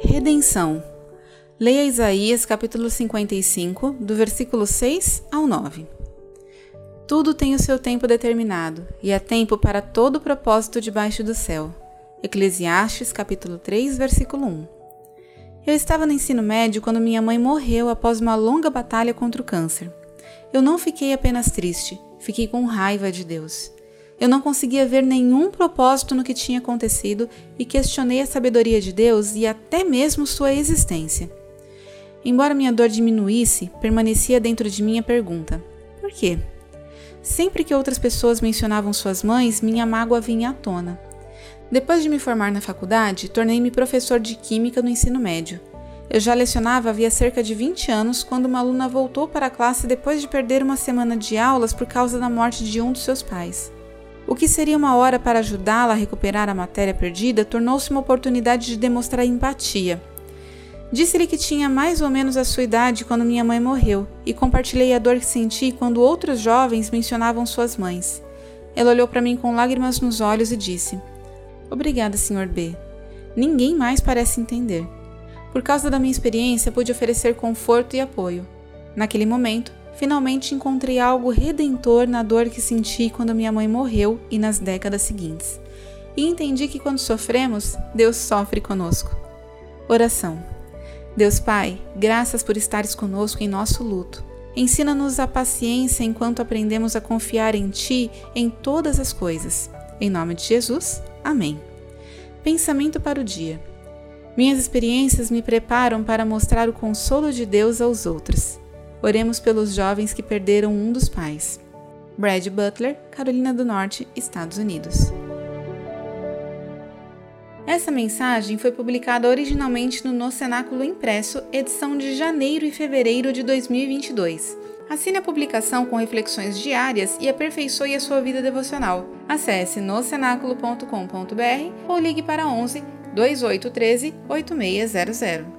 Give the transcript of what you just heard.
Redenção. Leia Isaías capítulo 55, do versículo 6 ao 9. Tudo tem o seu tempo determinado, e há tempo para todo o propósito debaixo do céu. Eclesiastes capítulo 3, versículo 1. Eu estava no ensino médio quando minha mãe morreu após uma longa batalha contra o câncer. Eu não fiquei apenas triste, fiquei com raiva de Deus. Eu não conseguia ver nenhum propósito no que tinha acontecido e questionei a sabedoria de Deus e até mesmo sua existência. Embora minha dor diminuísse, permanecia dentro de mim a pergunta: por quê? Sempre que outras pessoas mencionavam suas mães, minha mágoa vinha à tona. Depois de me formar na faculdade, tornei-me professor de Química no ensino médio. Eu já lecionava havia cerca de 20 anos quando uma aluna voltou para a classe depois de perder uma semana de aulas por causa da morte de um dos seus pais. O que seria uma hora para ajudá-la a recuperar a matéria perdida tornou-se uma oportunidade de demonstrar empatia. Disse-lhe que tinha mais ou menos a sua idade quando minha mãe morreu e compartilhei a dor que senti quando outros jovens mencionavam suas mães. Ela olhou para mim com lágrimas nos olhos e disse: Obrigada, Sr. B. Ninguém mais parece entender. Por causa da minha experiência, pude oferecer conforto e apoio. Naquele momento, finalmente encontrei algo redentor na dor que senti quando minha mãe morreu e nas décadas seguintes. E entendi que quando sofremos, Deus sofre conosco. Oração. Deus Pai, graças por estares conosco em nosso luto. Ensina-nos a paciência enquanto aprendemos a confiar em Ti em todas as coisas. Em nome de Jesus, amém. Pensamento para o dia. Minhas experiências me preparam para mostrar o consolo de Deus aos outros. Oremos pelos jovens que perderam um dos pais. Brad Butler, Carolina do Norte, Estados Unidos. Essa mensagem foi publicada originalmente no No Cenáculo Impresso, edição de janeiro e fevereiro de 2022. Assine a publicação com reflexões diárias e aperfeiçoe a sua vida devocional. Acesse nocenáculo.com.br ou ligue para 11 2813 8600.